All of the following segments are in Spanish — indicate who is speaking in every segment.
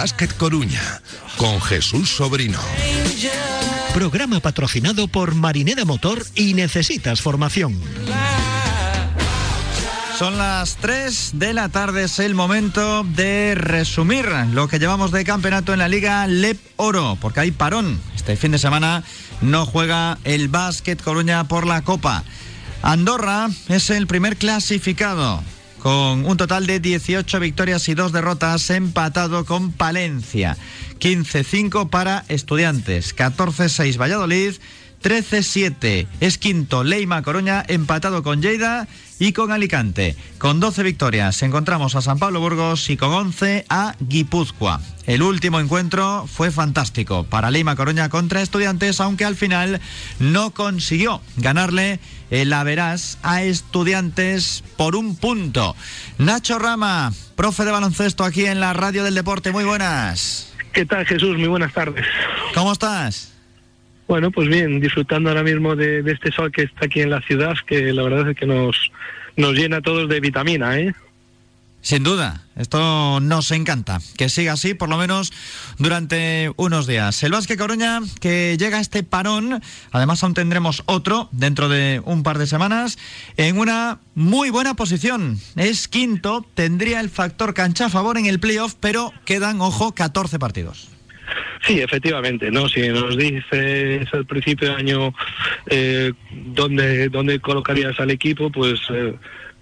Speaker 1: básquet Coruña, con Jesús Sobrino.
Speaker 2: Programa patrocinado por Marinera Motor y Necesitas Formación.
Speaker 3: Son las 3 de la tarde, es el momento de resumir lo que llevamos de campeonato en la Liga LEP Oro, porque hay parón. Este fin de semana no juega el básquet Coruña por la Copa. Andorra es el primer clasificado con un total de 18 victorias y 2 derrotas, empatado con Palencia. 15-5 para Estudiantes, 14-6 Valladolid, 13-7 es quinto Leima Coruña, empatado con Lleida y con Alicante. Con 12 victorias encontramos a San Pablo Burgos y con 11 a Guipúzcoa. El último encuentro fue fantástico para Leima Coruña contra Estudiantes, aunque al final no consiguió ganarle el Averas a Estudiantes por un punto. Nacho Rama, profe de baloncesto aquí en la Radio del Deporte, muy buenas.
Speaker 4: ¿Qué tal Jesús? Muy buenas tardes.
Speaker 3: ¿Cómo estás?
Speaker 4: Bueno, pues bien, disfrutando ahora mismo de, este sol que está aquí en la ciudad, que la verdad es que nos, nos llena a todos de vitamina, ¿eh?
Speaker 3: Sin duda, esto nos encanta. Que siga así, por lo menos durante unos días. El Vasque Coruña, que llega a este parón, además aún tendremos otro dentro de un par de semanas, en una muy buena posición. Es quinto, tendría el factor cancha a favor en el playoff, pero quedan, ojo, 14 partidos.
Speaker 4: Sí, efectivamente, ¿no? Si nos dices al principio de año eh, dónde, dónde colocarías al equipo, pues... Eh,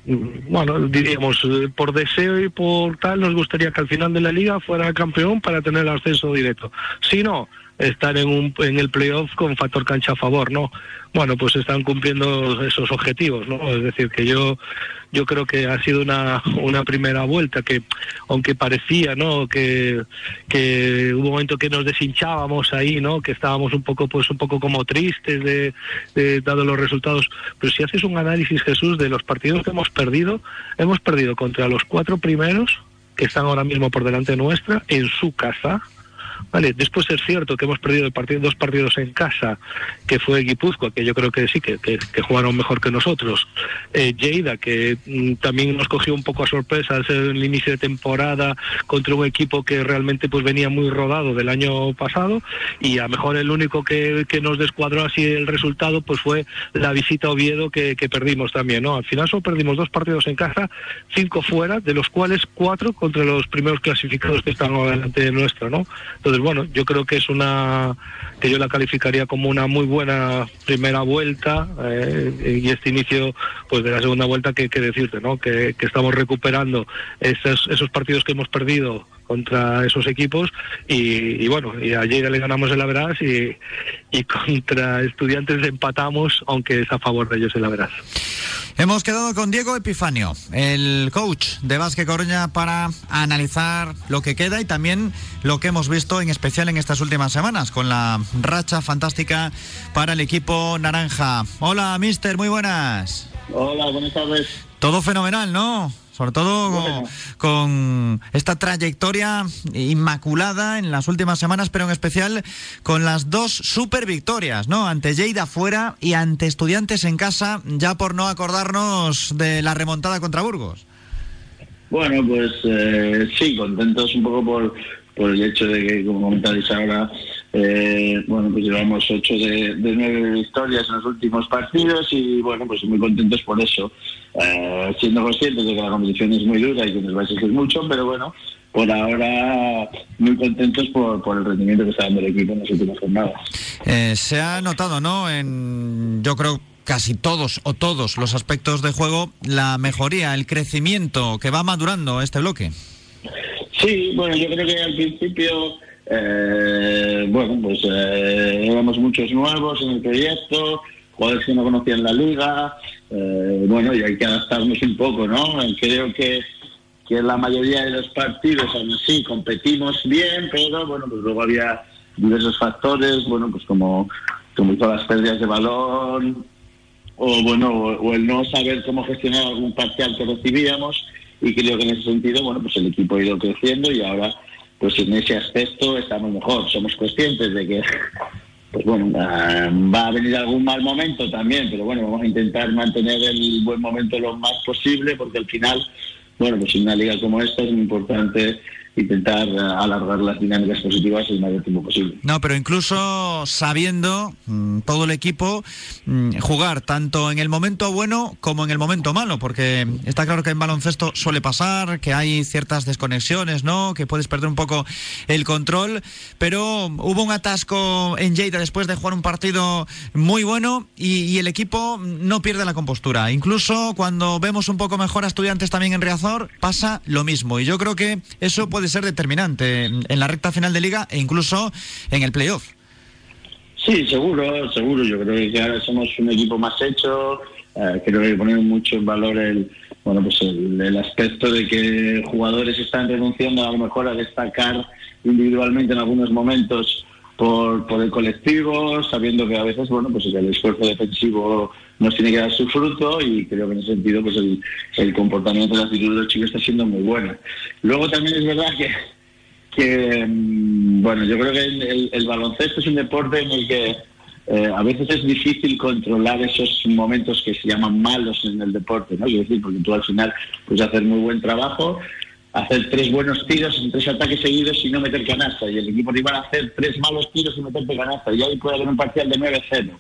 Speaker 4: bueno, diríamos, eh, por deseo y por tal, nos gustaría que al final de la liga fuera campeón para tener el ascenso directo. Si no, estar en, un, en el playoff con factor cancha a favor, ¿no? Bueno, pues están cumpliendo esos objetivos, ¿no? Es decir, que yo yo creo que ha sido una, una primera vuelta que, aunque parecía, ¿no? Que, que hubo un momento que nos deshinchábamos ahí, ¿no? Que estábamos un poco, pues un poco como tristes de, de dado los resultados. Pero si haces un análisis, Jesús, de los partidos que hemos perdido, hemos perdido contra los cuatro primeros que están ahora mismo por delante nuestra en su casa, Vale, después es cierto que hemos perdido el partido, dos partidos en casa, que fue Guipúzcoa, que yo creo que sí, que, que, jugaron mejor que nosotros. Eh, Lleida, que mm, también nos cogió un poco a sorpresa en el inicio de temporada contra un equipo que realmente pues venía muy rodado del año pasado y a lo mejor el único que, que nos descuadró así el resultado pues fue la visita Oviedo que, que perdimos también, ¿no? Al final solo perdimos dos partidos en casa, cinco fuera, de los cuales cuatro contra los primeros clasificados que están delante de nuestro, ¿no? Entonces, bueno, yo creo que es una que yo la calificaría como una muy buena primera vuelta eh, y este inicio pues de la segunda vuelta que, decirte, ¿no? Que, estamos recuperando esos partidos que hemos perdido contra esos equipos y, bueno, y ayer le ganamos el Averas y, y contra estudiantes empatamos, aunque es a favor de ellos el Averas.
Speaker 3: Hemos quedado con Diego Epifanio, el coach de Vázquez Coruña, para analizar lo que queda y también lo que hemos visto en especial en estas últimas semanas, con la racha fantástica para el equipo naranja. Hola, mister, muy buenas.
Speaker 5: Hola, buenas tardes.
Speaker 3: Todo fenomenal, ¿no? Sobre todo con, esta trayectoria inmaculada en las últimas semanas, pero en especial con las dos super victorias, ¿no? Ante Lleida fuera y ante Estudiantes en casa, ya por no acordarnos de la remontada contra Burgos.
Speaker 5: Bueno, pues eh, sí, contentos un poco por, por el hecho de que, como comentáis ahora, eh, bueno, pues llevamos ocho de, nueve victorias en los últimos partidos y bueno, pues muy contentos por eso, eh, siendo conscientes de que la competición es muy dura y que nos va a exigir mucho, pero bueno, por ahora muy contentos por, por el rendimiento que está dando el equipo en las últimas jornadas.
Speaker 3: Eh, se ha notado, ¿no? En, yo creo casi todos o todos los aspectos de juego, la mejoría, el crecimiento que va madurando este bloque.
Speaker 5: Sí, bueno, yo creo que al principio eh, bueno, pues eh, éramos muchos nuevos en el proyecto, jugadores que no conocían la liga, eh, bueno, y hay que adaptarnos un poco, ¿no? Creo que, que la mayoría de los partidos, aún así, competimos bien, pero bueno, pues luego había diversos factores, bueno, pues como, como todas las pérdidas de balón, o bueno, o, el no saber cómo gestionar algún parcial que recibíamos, y creo que en ese sentido, bueno, pues el equipo ha ido creciendo y ahora pues en ese aspecto estamos mejor. Somos conscientes de que, pues bueno, ah, va a venir algún mal momento también, pero bueno, vamos a intentar mantener el buen momento lo más posible, porque al final, bueno, pues en una liga como esta es muy importante intentar eh, alargar las dinámicas positivas el mayor tiempo posible.
Speaker 3: No, pero incluso sabiendo mm, todo el equipo mm, jugar tanto en el momento bueno como en el momento malo, porque está claro que en baloncesto suele pasar, que hay ciertas desconexiones, ¿no? Que puedes perder un poco el control, pero hubo un atasco en Lleida después de jugar un partido muy bueno y, y el equipo no pierde la compostura. Incluso cuando vemos un poco mejor a estudiantes también en Riazor, pasa lo mismo. Y yo creo que eso puede ser determinante en la recta final de liga e incluso en el playoff.
Speaker 5: Sí, seguro, seguro. Yo creo que ahora somos un equipo más hecho. Eh, creo que ponemos mucho en valor el bueno pues el, el, aspecto de que jugadores están renunciando a lo mejor a destacar individualmente en algunos momentos por, por el colectivo, sabiendo que a veces bueno pues el esfuerzo defensivo nos tiene que dar su fruto y creo que en ese sentido pues el, el comportamiento de la actitud de los chicos está siendo muy buena. Luego también es verdad que que, bueno, yo creo que el, el, baloncesto es un deporte en el que eh, a veces es difícil controlar esos momentos que se llaman malos en el deporte, ¿no? Quiero decir, porque tú al final puedes hacer muy buen trabajo, hacer tres buenos tiros en tres ataques seguidos y no meter canasta, y el equipo rival hacer tres malos tiros y meterte canasta, y ahí puede haber un parcial de 9-0.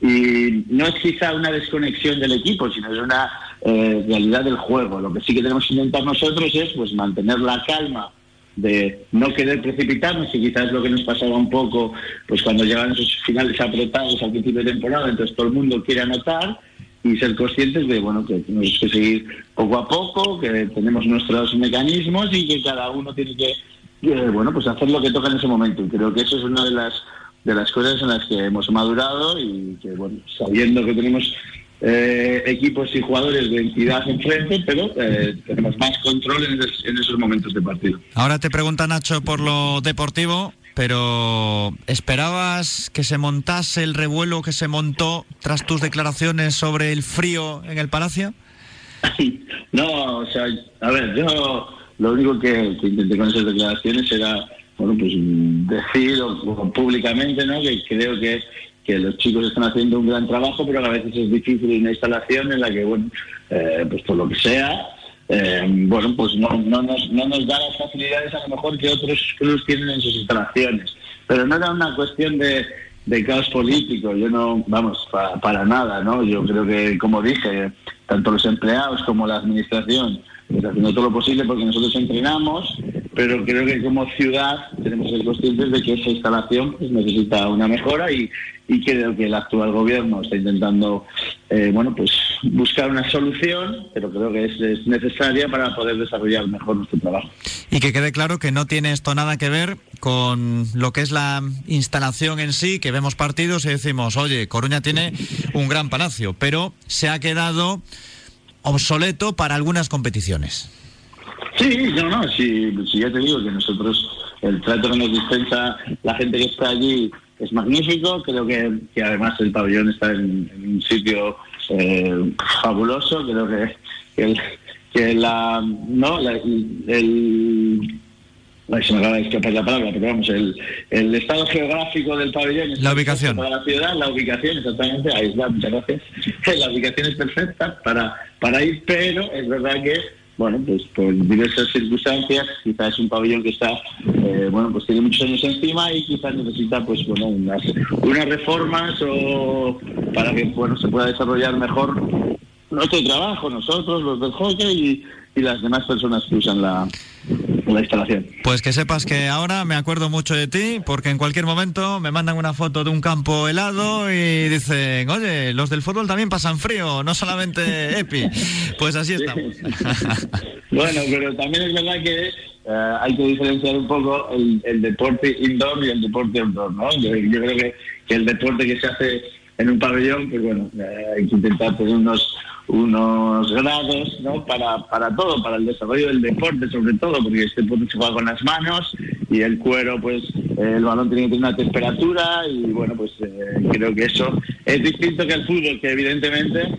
Speaker 5: Y no es quizá una desconexión del equipo, sino es una eh, realidad del juego. Lo que sí que tenemos que intentar nosotros es pues mantener la calma de no querer precipitarnos y quizás lo que nos pasaba un poco pues cuando llegan esos finales apretados al principio de temporada entonces todo el mundo quiere anotar y ser conscientes de bueno que tenemos que seguir poco a poco que tenemos nuestros mecanismos y que cada uno tiene que eh, bueno pues hacer lo que toca en ese momento y creo que eso es una de las de las cosas en las que hemos madurado y que bueno sabiendo que tenemos eh, equipos y jugadores de entidad enfrente, pero eh, tenemos más control en, es, en, esos momentos de partido.
Speaker 3: Ahora te pregunta Nacho por lo deportivo, pero ¿esperabas que se montase el revuelo que se montó tras tus declaraciones sobre el frío en el Palacio?
Speaker 5: No, o sea, a ver, yo lo único que, que intenté con esas declaraciones era, bueno, pues decir públicamente, ¿no? Que creo que que los chicos están haciendo un gran trabajo, pero a veces es difícil una instalación en la que, bueno, eh, pues por lo que sea, eh, bueno, pues no, no, nos, no nos da las facilidades a lo mejor que otros clubes tienen en sus instalaciones. Pero no era una cuestión de, de caos político, yo no, vamos, pa, para nada, ¿no? Yo creo que, como dije, tanto los empleados como la administración, pues haciendo todo lo posible porque nosotros entrenamos, pero creo que como ciudad tenemos que ser conscientes de que esa instalación pues, necesita una mejora y, y creo que el actual gobierno está intentando eh, bueno pues buscar una solución pero creo que es, es, necesaria para poder desarrollar mejor nuestro trabajo.
Speaker 3: Y que quede claro que no tiene esto nada que ver con lo que es la instalación en sí que vemos partidos y decimos oye Coruña tiene un gran palacio pero se ha quedado obsoleto para algunas competiciones.
Speaker 5: Sí, no, no, sí, sí, ya te digo que nosotros, el trato que nos dispensa la gente que está allí es magnífico, creo que, que además el pabellón está en, un sitio eh, fabuloso, creo que, el, que la, no, la, el, se me acaba de escapar la palabra, pero vamos, el, el estado geográfico del pabellón es
Speaker 3: la ubicación
Speaker 5: para la ciudad, la ubicación exactamente, ahí está, muchas gracias. La ubicación es perfecta para, para ir, pero es verdad que bueno, pues por diversas circunstancias, quizás es un pabellón que está, eh, bueno, pues tiene muchos años encima y quizás necesita, pues bueno, unas, unas reformas o para que, bueno, se pueda desarrollar mejor nuestro trabajo, nosotros, los del hockey y, y las demás personas que usan la, la instalación.
Speaker 3: Pues que sepas que ahora me acuerdo mucho de ti, porque en cualquier momento me mandan una foto de un campo helado y dicen, oye, los del fútbol también pasan frío, no solamente Epi. Pues así estamos.
Speaker 5: bueno, pero también es verdad que uh, hay que diferenciar un poco el, el, deporte indoor y el deporte outdoor, ¿no? Yo, yo creo que, que, el deporte que se hace en un pabellón, pues bueno, uh, hay que intentar tener unos unos grados ¿no? para, para todo, para el desarrollo del deporte sobre todo, porque este deporte se juega con las manos y el cuero, pues eh, el balón tiene que tener una temperatura y bueno, pues eh, creo que eso es distinto que el fútbol, que evidentemente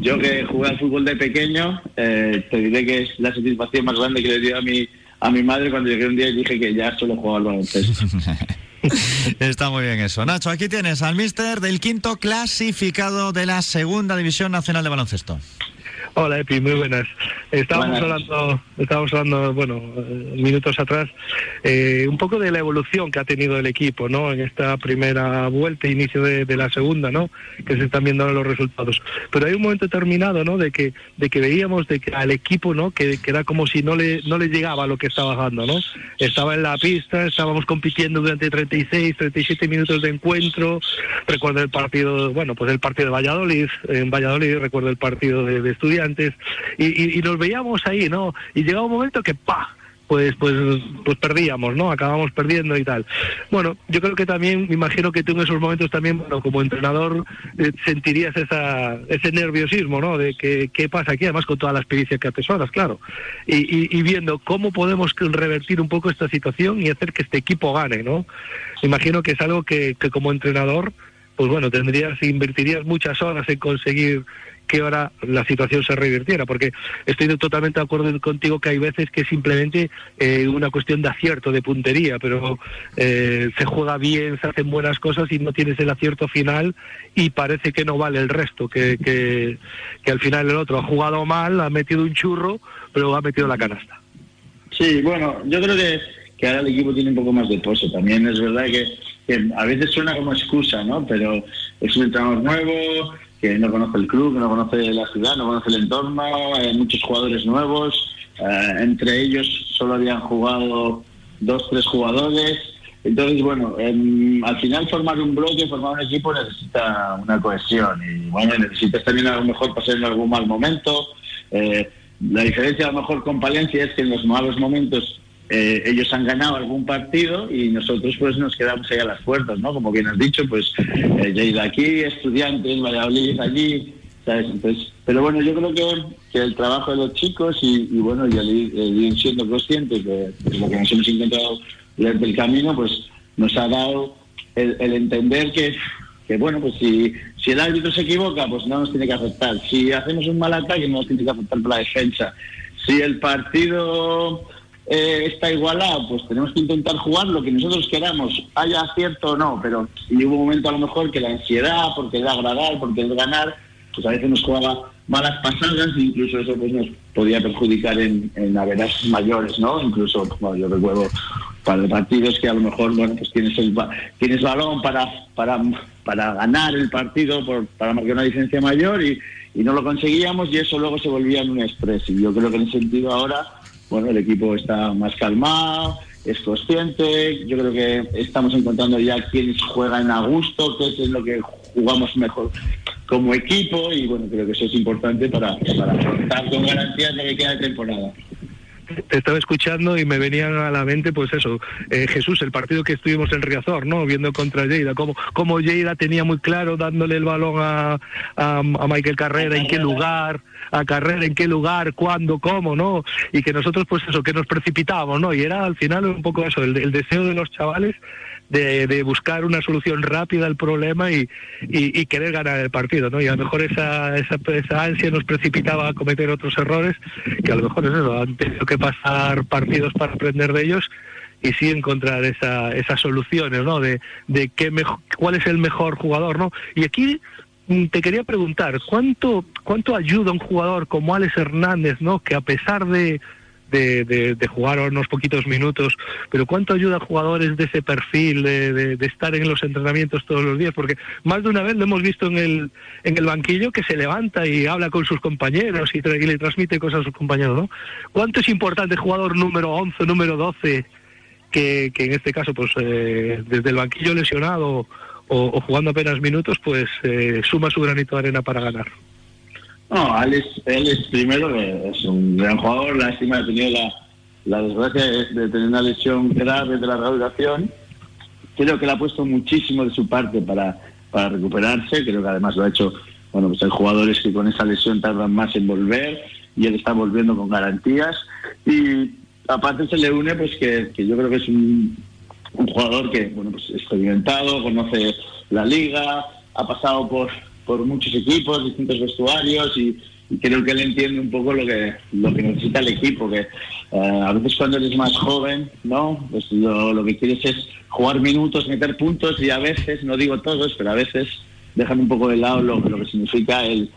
Speaker 5: yo que jugué al fútbol de pequeño, eh, te diré que es la satisfacción más grande que le dio a mi, a mi madre cuando llegué un día y dije que ya solo jugaba al baloncesto.
Speaker 3: Está muy bien eso. Nacho, aquí tienes al mister del quinto clasificado de la Segunda División Nacional de Baloncesto.
Speaker 4: Hola Epi, muy buenas. Estábamos hablando, estábamos hablando, bueno, eh, minutos atrás, eh, un poco de la evolución que ha tenido el equipo, ¿no? En esta primera vuelta, inicio de, la segunda, ¿no? Que se están viendo los resultados. Pero hay un momento determinado, ¿no? De que, de que veíamos de que al equipo, ¿no? Que, que, era como si no le, no le llegaba lo que estaba bajando, ¿no? Estaba en la pista, estábamos compitiendo durante 36, 37 minutos de encuentro. Recuerdo el partido, bueno, pues el partido de Valladolid, en Valladolid recuerdo el partido de, de Estudiantes antes, y, nos veíamos ahí, ¿no? Y llegaba un momento que ¡pa! Pues, pues, pues perdíamos, ¿no? Acabamos perdiendo y tal. Bueno, yo creo que también, me imagino que tú en esos momentos también, bueno, como entrenador, eh, sentirías esa, ese nerviosismo, ¿no? De que, qué pasa aquí, además con toda la experiencia que atesoras, claro. Y, y, viendo cómo podemos revertir un poco esta situación y hacer que este equipo gane, ¿no? Imagino que es algo que, que como entrenador, pues bueno, tendrías, invertirías muchas horas en conseguir que ahora la situación se revirtiera, porque estoy totalmente de acuerdo contigo que hay veces que simplemente eh, una cuestión de acierto, de puntería, pero eh, se juega bien, se hacen buenas cosas y no tienes el acierto final y parece que no vale el resto, que, que, al final el otro ha jugado mal, ha metido un churro, pero ha metido la canasta.
Speaker 5: Sí, bueno, yo creo que, que ahora el equipo tiene un poco más de pozo. También es verdad que, que a veces suena como excusa, ¿no? Pero es un entrenador nuevo, que no conoce el club, que no conoce la ciudad, no conoce el entorno, hay muchos jugadores nuevos, eh, entre ellos solo habían jugado dos, tres jugadores. Entonces, bueno, al final formar un bloque, formar un equipo necesita una cohesión y bueno, necesitas también a lo mejor pasar en algún mal momento. Eh, la diferencia a lo mejor con Palencia es que en los malos momentos eh, ellos han ganado algún partido y nosotros pues nos quedamos ahí a las puertas, ¿no? Como bien has dicho, pues eh, aquí, estudiantes, Valladolid allí, ¿sabes? Entonces, pero bueno, yo creo que, que el trabajo de los chicos y, bueno, y siendo conscientes de, lo que nos hemos intentado durante el camino, pues nos ha dado el, entender que, que, bueno, pues si, si el árbitro se equivoca, pues no nos tiene que afectar. Si hacemos un mal ataque, no nos tiene que afectar por la defensa. Si el partido eh, está igualado, pues tenemos que intentar jugar lo que nosotros queramos, haya acierto o no, pero y hubo un momento a lo mejor que la ansiedad, porque es agradar, porque es ganar, pues a veces nos jugaba malas pasadas e incluso eso pues nos podía perjudicar en, en mayores, ¿no? Incluso, bueno, yo recuerdo para partidos que a lo mejor, bueno, pues tienes el tienes balón para para para ganar el partido, por, para marcar una diferencia mayor y, y no lo conseguíamos y eso luego se volvía en un estrés. Y yo creo que en ese sentido ahora bueno, el equipo está más calmado, es consciente, yo creo que estamos encontrando ya quienes juegan a gusto, qué es lo que jugamos mejor como equipo y bueno, creo que eso es importante para, contar con garantías de que queda temporada
Speaker 4: te estaba escuchando y me venía a la mente, pues eso, eh, Jesús, el partido que estuvimos en Riazor, ¿no? Viendo contra Lleida, como, como Lleida tenía muy claro dándole el balón a, a Michael Carrera, en qué lugar, a carrera, en qué lugar, cuándo, cómo, ¿no? Y que nosotros, pues eso, que nos precipitábamos, ¿no? Y era al final un poco eso, el, deseo de los chavales de, buscar una solución rápida al problema y, y, querer ganar el partido, ¿no? Y a lo mejor esa, esa, esa, ansia nos precipitaba a cometer otros errores, que a lo mejor es eso, han tenido que pasar partidos para aprender de ellos y sí encontrar esa, esas soluciones, ¿no? De, de qué cuál es el mejor jugador, ¿no? Y aquí Mm, te quería preguntar, ¿cuánto, cuánto ayuda un jugador como Alex Hernández, ¿no? que a pesar de, jugar unos poquitos minutos, pero cuánto ayuda a jugadores de ese perfil, de, de, estar en los entrenamientos todos los días, porque más de una vez lo hemos visto en el, en el banquillo que se levanta y habla con sus compañeros y, le transmite cosas a sus compañeros, ¿no? ¿Cuánto es importante jugador número 11, número 12, que, que en este caso, pues eh, desde el banquillo lesionado o, jugando apenas minutos, pues eh, suma su granito de arena para ganar.
Speaker 5: No, Alex, él es primero, es un gran jugador, lástima ha tenido la, la desgracia de tener una lesión grave de la rehabilitación. Creo que le ha puesto muchísimo de su parte para, para recuperarse, creo que además lo ha hecho, bueno, pues hay jugadores que con esa lesión tardan más en volver y él está volviendo con garantías. Y aparte se le une, pues que, que yo creo que es un, un jugador que bueno pues experimentado, conoce la liga, ha pasado por, por muchos equipos, distintos vestuarios y, creo que él entiende un poco lo que lo que necesita el equipo, que eh, a veces cuando eres más joven, ¿no? Pues lo, lo, que quieres es jugar minutos, meter puntos y a veces, no digo todos, pero a veces dejan un poco de lado lo, que significa el,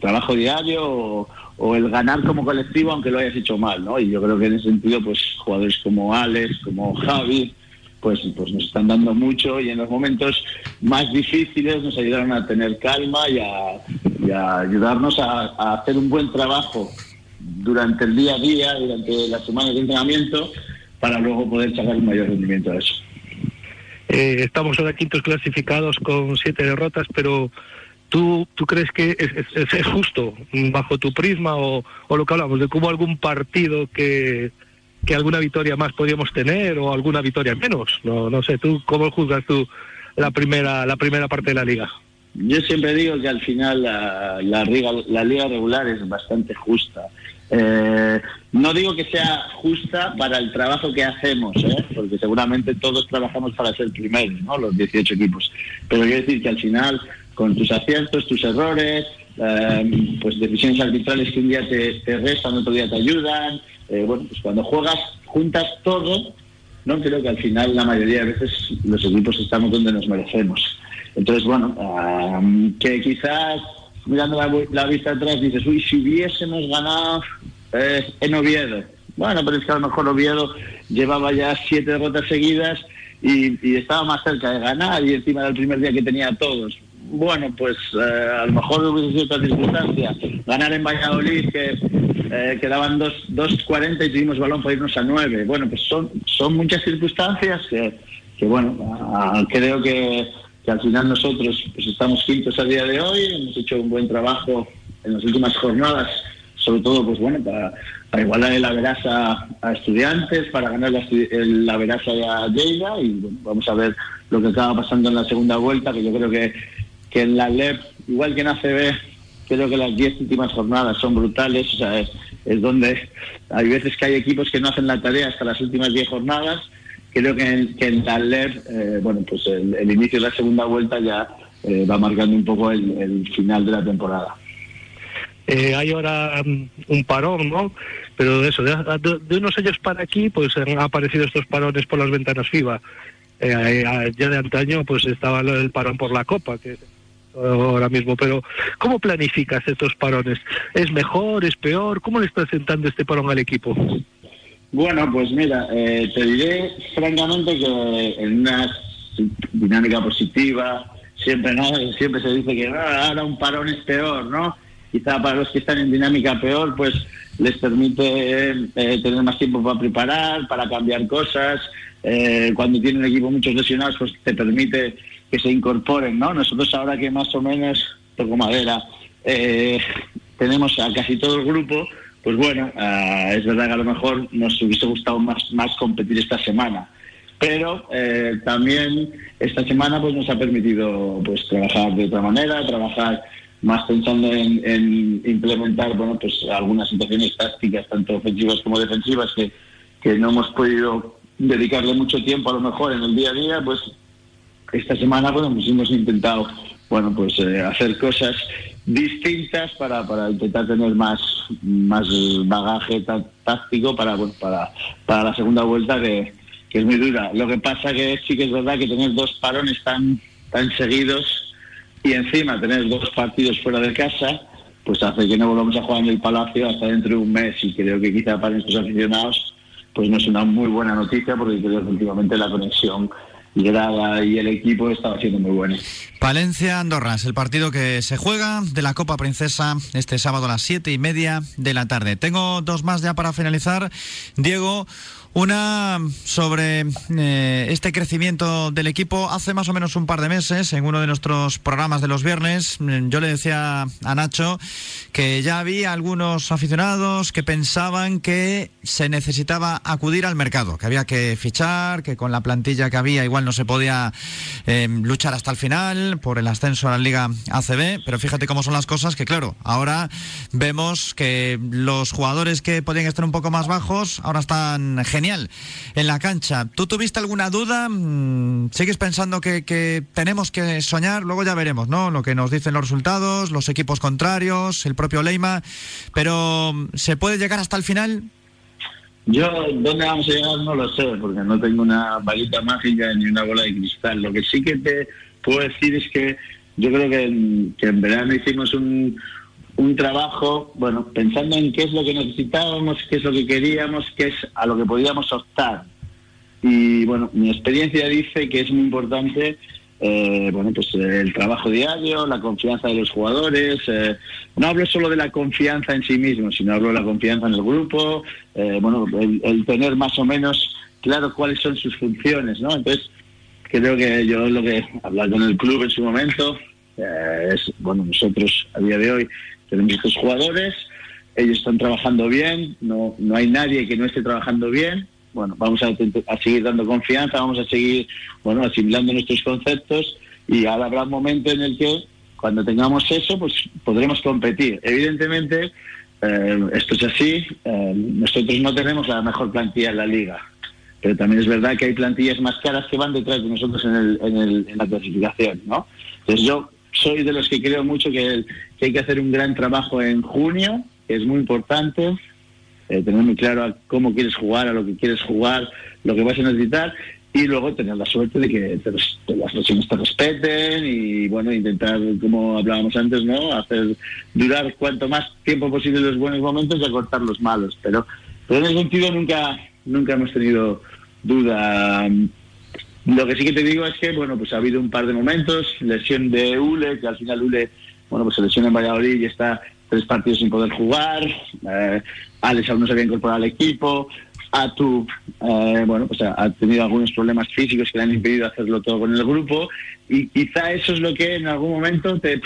Speaker 5: trabajo diario o, el ganar como colectivo aunque lo hayas hecho mal, ¿no? Y yo creo que en ese sentido, pues jugadores como Alex, como Javi, pues, pues nos están dando mucho y en los momentos más difíciles nos ayudaron a tener calma y a, ayudarnos a, hacer un buen trabajo durante el día a día, durante las semanas de entrenamiento, para luego poder sacar un mayor rendimiento de eso.
Speaker 4: Eh, estamos ahora quintos clasificados con siete derrotas, pero ¿tú, tú crees que es, justo bajo tu prisma o, o, lo que hablamos de cómo algún partido que, que alguna victoria más podríamos tener o alguna victoria menos? No, no sé, ¿tú cómo juzgas tú la primera, la primera parte de la liga?
Speaker 5: Yo siempre digo que al final la, liga, la liga regular es bastante justa. Eh, no digo que sea justa para el trabajo que hacemos, ¿eh? porque seguramente todos trabajamos para ser primeros, ¿no? los 18 equipos. Pero quiero decir que al final, con tus aciertos, tus errores, eh, pues decisiones arbitrales que un día te restan, otro día te ayudan, bueno, pues cuando juegas, juntas todo, no creo que al final la mayoría de veces los equipos estamos donde nos merecemos. Entonces, bueno, que quizás mirando la, vista atrás dices, uy, si hubiésemos ganado eh, en Oviedo. Bueno, pero es que a lo mejor Oviedo llevaba ya siete derrotas seguidas y, estaba más cerca de ganar y encima del primer día que tenía todos. Bueno, pues eh, a lo mejor hubiese sido otra circunstancia. Ganar en Valladolid, que eh, quedaban 2.40 y tuvimos balón para irnos a 9. Bueno, pues son, son muchas circunstancias que, bueno, creo que al final nosotros pues estamos quintos a día de hoy, hemos hecho un buen trabajo en las últimas jornadas, sobre todo pues bueno para, igualar el verasa a estudiantes, para ganar la, el a Lleida y vamos a ver lo que acaba pasando en la segunda vuelta, que yo creo que, que en la LEP, igual que en ACB, creo que las diez últimas jornadas son brutales, o sea, es, donde hay veces que hay equipos que no hacen la tarea hasta las últimas diez jornadas creo que en, que en eh, bueno, pues el, inicio de la segunda vuelta ya eh, va marcando un poco el, final de la temporada.
Speaker 4: Eh, hay ahora mm, un parón, ¿no? Pero de eso, de, unos años para aquí, pues han aparecido estos parones por las ventanas FIBA. ya de antaño, pues estaba el parón por la Copa, que ahora mismo, pero ¿cómo planificas estos parones? ¿Es mejor, es peor? ¿Cómo le estás sentando este parón al equipo?
Speaker 5: Bueno, pues mira, eh, te diré francamente que en una dinámica positiva, siempre no siempre se dice que ah, ahora un parón es peor, ¿no? Quizá para los que están en dinámica peor, pues les permite eh, tener más tiempo para preparar, para cambiar cosas. Eh, cuando tiene un equipo muchos lesionados, pues te permite que se incorporen, ¿no? Nosotros ahora que más o menos, toco madera, tenemos a casi todo el grupo, pues bueno, ah, es verdad que a lo mejor nos hubiese gustado más, más competir esta semana. Pero eh, también esta semana pues nos ha permitido pues trabajar de otra manera, trabajar más pensando en, implementar bueno pues algunas situaciones tácticas, tanto ofensivas como defensivas, que, que no hemos podido dedicarle mucho tiempo a lo mejor en el día a día, pues esta semana pues hemos intentado bueno pues eh, hacer cosas distintas para, para intentar tener más, más bagaje táctico para, bueno, para, para la segunda vuelta que, es muy dura. Lo que pasa que sí que es verdad que tener dos parones tan, tan seguidos y encima tener dos partidos fuera de casa, pues hace que no volvamos a jugar en el Palacio hasta dentro de un mes y creo que quizá para nuestros aficionados pues no es una muy buena noticia porque creo que últimamente la conexión y el equipo estaba siendo muy bueno.
Speaker 3: Palencia Andorra es el partido que se juega de la Copa Princesa este sábado a las siete y media de la tarde. Tengo dos más ya para finalizar. Diego, una sobre eh, este crecimiento del equipo. Hace más o menos un par de meses, en uno de nuestros programas de los viernes, yo le decía a Nacho que ya había algunos aficionados que pensaban que se necesitaba acudir al mercado, que había que fichar, que con la plantilla que había igual no se podía eh, luchar hasta el final por el ascenso a la Liga ACB. Pero fíjate cómo son las cosas, que claro, ahora vemos que los jugadores que podían estar un poco más bajos ahora están genial en la cancha. ¿Tú tuviste alguna duda? Mm, ¿Sigues pensando que, tenemos que soñar? Luego ya veremos, ¿no? Lo que nos dicen los resultados, los equipos contrarios, el propio Leima. Pero ¿se puede llegar hasta el final?
Speaker 5: Yo, ¿dónde vamos a llegar? No lo sé, porque no tengo una varita mágica ni una bola de cristal. Lo que sí que te puedo decir es que yo creo que en, que en verano hicimos un, un trabajo, bueno, pensando en qué es lo que necesitábamos, qué es lo que queríamos, qué es a lo que podíamos optar. Y bueno, mi experiencia dice que es muy importante eh, bueno, pues el trabajo diario, la confianza de los jugadores. Eh, no hablo solo de la confianza en sí mismo, sino hablo de la confianza en el grupo, eh, bueno, el, tener más o menos claro cuáles son sus funciones, ¿no? Entonces, creo que yo lo que hablar con el club en su momento es, bueno, nosotros a día de hoy tenemos estos jugadores, ellos están trabajando bien, no, no hay nadie que no esté trabajando bien, bueno, vamos a, a, seguir dando confianza, vamos a seguir, bueno, asimilando nuestros conceptos y ahora habrá un momento en el que cuando tengamos eso, pues podremos competir. Evidentemente, eh, esto es así, eh, nosotros no tenemos la mejor plantilla en la liga, pero también es verdad que hay plantillas más caras que van detrás de nosotros en, el, en, el, en la clasificación, ¿no? Entonces yo soy de los que creo mucho que, hay que hacer un gran trabajo en junio, es muy importante, eh, tener muy claro cómo quieres jugar, a lo que quieres jugar, lo que vas a necesitar y luego tener la suerte de que las lesiones te respeten y bueno, intentar, como hablábamos antes, ¿no? Hacer durar cuanto más tiempo posible los buenos momentos y acortar los malos. Pero, en ese sentido nunca, nunca hemos tenido duda. Lo que sí que te digo es que, bueno, pues ha habido un par de momentos, lesión de Ule, que al final Ule, bueno, pues se lesiona en Valladolid y está tres partidos sin poder jugar, eh, Alex aún no se había incorporado al equipo, Atu, eh, bueno, pues ha, tenido algunos problemas físicos que le han impedido hacerlo todo con el grupo. Y quizá eso es lo que en algún momento te,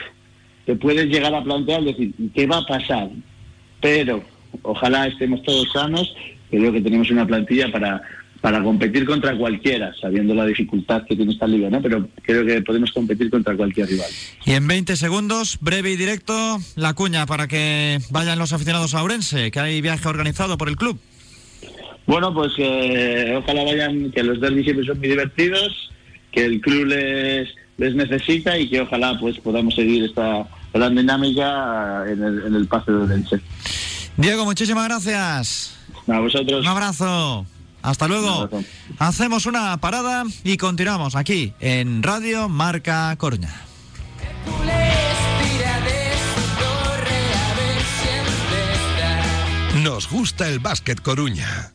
Speaker 5: te puedes llegar a plantear, decir, ¿qué va a pasar? Pero ojalá estemos todos sanos, creo que tenemos una plantilla para para competir contra cualquiera, sabiendo la dificultad que tiene esta liga, ¿no? Pero creo que podemos competir contra cualquier rival.
Speaker 3: Y en 20 segundos, breve y directo, la cuña para que vayan los aficionados a Ourense, que hay viaje organizado por el club.
Speaker 5: Bueno, pues que ojalá vayan, que los derbis siempre son muy divertidos, que el club les, les necesita y que ojalá pues podamos seguir esta gran dinámica en el, en el pase de Ourense.
Speaker 3: Diego, muchísimas gracias.
Speaker 5: A vosotros.
Speaker 3: Un abrazo. Hasta luego. Hacemos una parada y continuamos aquí en Radio Marca Coruña.
Speaker 1: Nos gusta el básquet Coruña.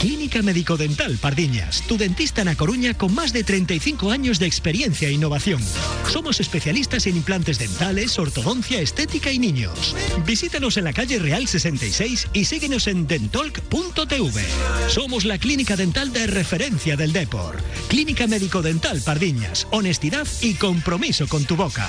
Speaker 2: Clínica Médico-Dental Pardiñas, tu dentista en A Coruña con más de 35 años de experiencia e innovación. Somos especialistas en implantes dentales, ortodoncia, estética y niños. Visítanos en la calle Real 66 y síguenos en dentolk.tv. Somos la clínica dental de referencia del Depor. Clínica Médico-Dental Pardiñas, honestidad y compromiso con tu boca.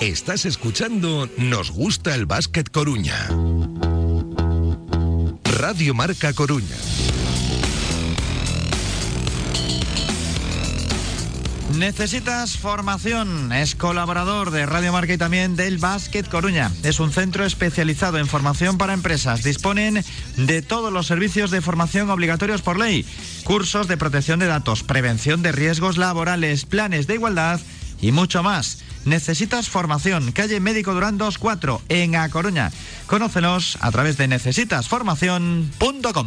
Speaker 1: Estás escuchando Nos gusta el básquet Coruña. Radio Marca Coruña.
Speaker 3: Necesitas formación. Es colaborador de Radio Marca y también del Básquet Coruña. Es un centro especializado en formación para empresas. Disponen de todos los servicios de formación obligatorios por ley. Cursos de protección de datos, prevención de riesgos laborales, planes de igualdad y mucho más. Necesitas formación, calle Médico Durán 24 en A Coruña. Conócenos a través de necesitasformación.com.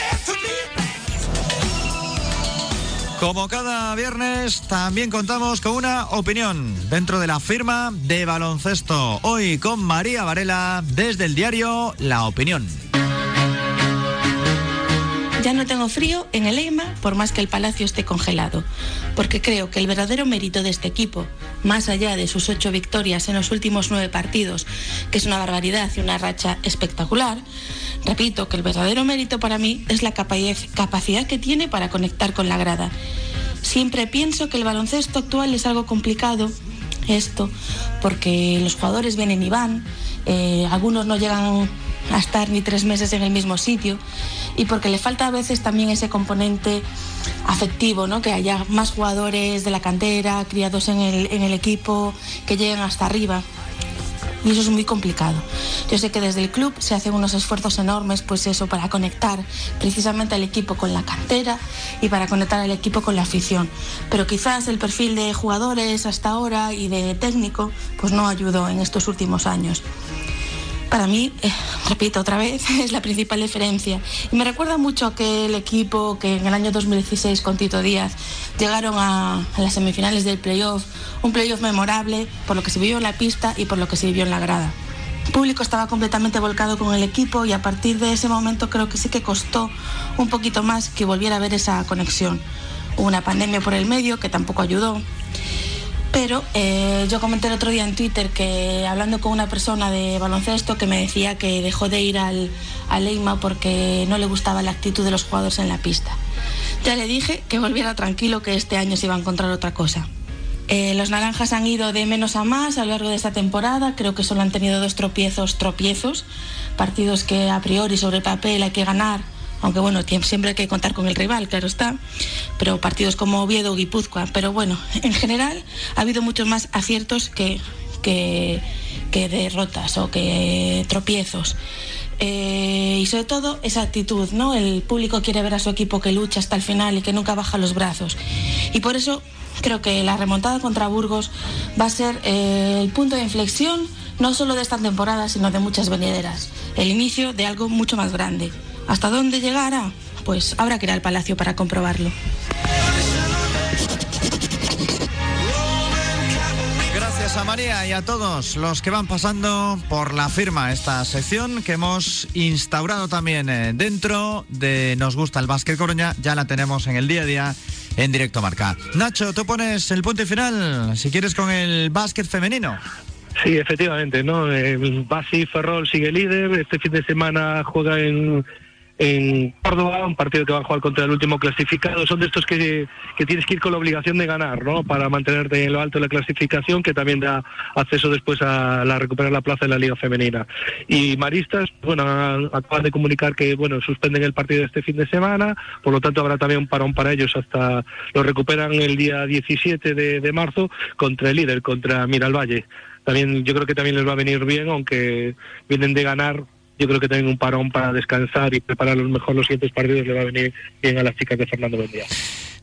Speaker 3: Como cada viernes, también contamos con una opinión dentro de la firma de baloncesto. Hoy con María Varela desde el diario La Opinión.
Speaker 6: Ya no tengo frío en el EIMA por más que el palacio esté congelado, porque creo que el verdadero mérito de este equipo, más allá de sus ocho victorias en los últimos nueve partidos, que es una barbaridad y una racha espectacular, repito que el verdadero mérito para mí es la capacidad que tiene para conectar con la grada. Siempre pienso que el baloncesto actual es algo complicado, esto, porque los jugadores vienen y van, eh, algunos no llegan a estar ni tres meses en el mismo sitio y porque le falta a veces también ese componente afectivo, ¿no? que haya más jugadores de la cantera, criados en el, en el equipo, que lleguen hasta arriba y eso es muy complicado. Yo sé que desde el club se hacen unos esfuerzos enormes, pues eso, para conectar precisamente al equipo con la cantera y para conectar al equipo con la afición. Pero quizás el perfil de jugadores hasta ahora y de técnico, pues no ayudó en estos últimos años para mí, eh, repito otra vez, es la principal diferencia. Y me recuerda mucho a aquel equipo que en el año 2016 con Tito Díaz llegaron a, las semifinales del playoff, un playoff memorable por lo que se vivió en la pista y por lo que se vivió en la grada. El público estaba completamente volcado con el equipo y a partir de ese momento creo que sí que costó un poquito más que volviera a ver esa conexión. Hubo una pandemia por el medio que tampoco ayudó. Pero eh, yo comenté el otro día en Twitter que hablando con una persona de baloncesto que me decía que dejó de ir al, al Leima porque no le gustaba la actitud de los jugadores en la pista. Ya le dije que volviera tranquilo que este año se iba a encontrar otra cosa. Eh, los naranjas han ido de menos a más a lo largo de esta temporada. Creo que solo han tenido dos tropiezos, tropiezos, partidos que a priori sobre papel hay que ganar aunque bueno, siempre hay que contar con el rival, claro está, pero partidos como Oviedo o Guipúzcoa, pero bueno, en general ha habido muchos más aciertos que, derrotas o que tropiezos. Eh, y sobre todo esa actitud, ¿no? El público quiere ver a su equipo que lucha hasta el final y que nunca baja los brazos. Y por eso creo que la remontada contra Burgos va a ser eh, el punto de inflexión no solo de esta temporada, sino de muchas venideras. El inicio de algo mucho más grande. ¿Hasta dónde llegará? Pues habrá que ir al palacio para comprobarlo.
Speaker 3: Gracias a María y a todos los que van pasando por la firma esta sección que hemos instaurado también eh, dentro de Nos gusta el básquet Coruña, ya la tenemos en el día a día en directo marca. Nacho, tú pones el punto y final, si quieres, con el básquet femenino.
Speaker 4: Sí, efectivamente, ¿no? El Basi Ferrol sigue líder, este fin de semana juega en en Córdoba, un partido que va a jugar contra el último clasificado. Son de estos que, tienes que ir con la obligación de ganar, ¿no? Para mantenerte en lo alto de la clasificación, que también da acceso después a la recuperar la plaza de la Liga Femenina. Y Maristas, bueno, acaban de comunicar que, bueno, suspenden el partido este fin de semana, por lo tanto habrá también un parón para ellos hasta lo recuperan el día 17 de, de marzo contra el líder, contra Miralvalle. También, yo creo que también les va a venir bien, aunque vienen de ganar yo creo que también un parón para descansar y preparar los mejor los siguientes partidos le va a venir bien a las chicas de Fernando Bendía.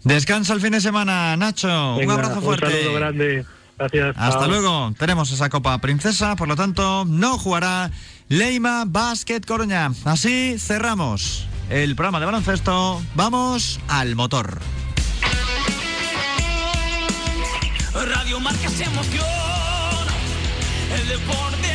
Speaker 3: Descansa el fin de semana, Nacho. un abrazo fuerte.
Speaker 4: Un saludo grande. Gracias.
Speaker 3: Hasta luego. Tenemos esa Copa Princesa, por lo tanto, no jugará Leima Basket Coruña. Así cerramos el programa de baloncesto. Vamos al motor. Radio Marca se emoción. El deporte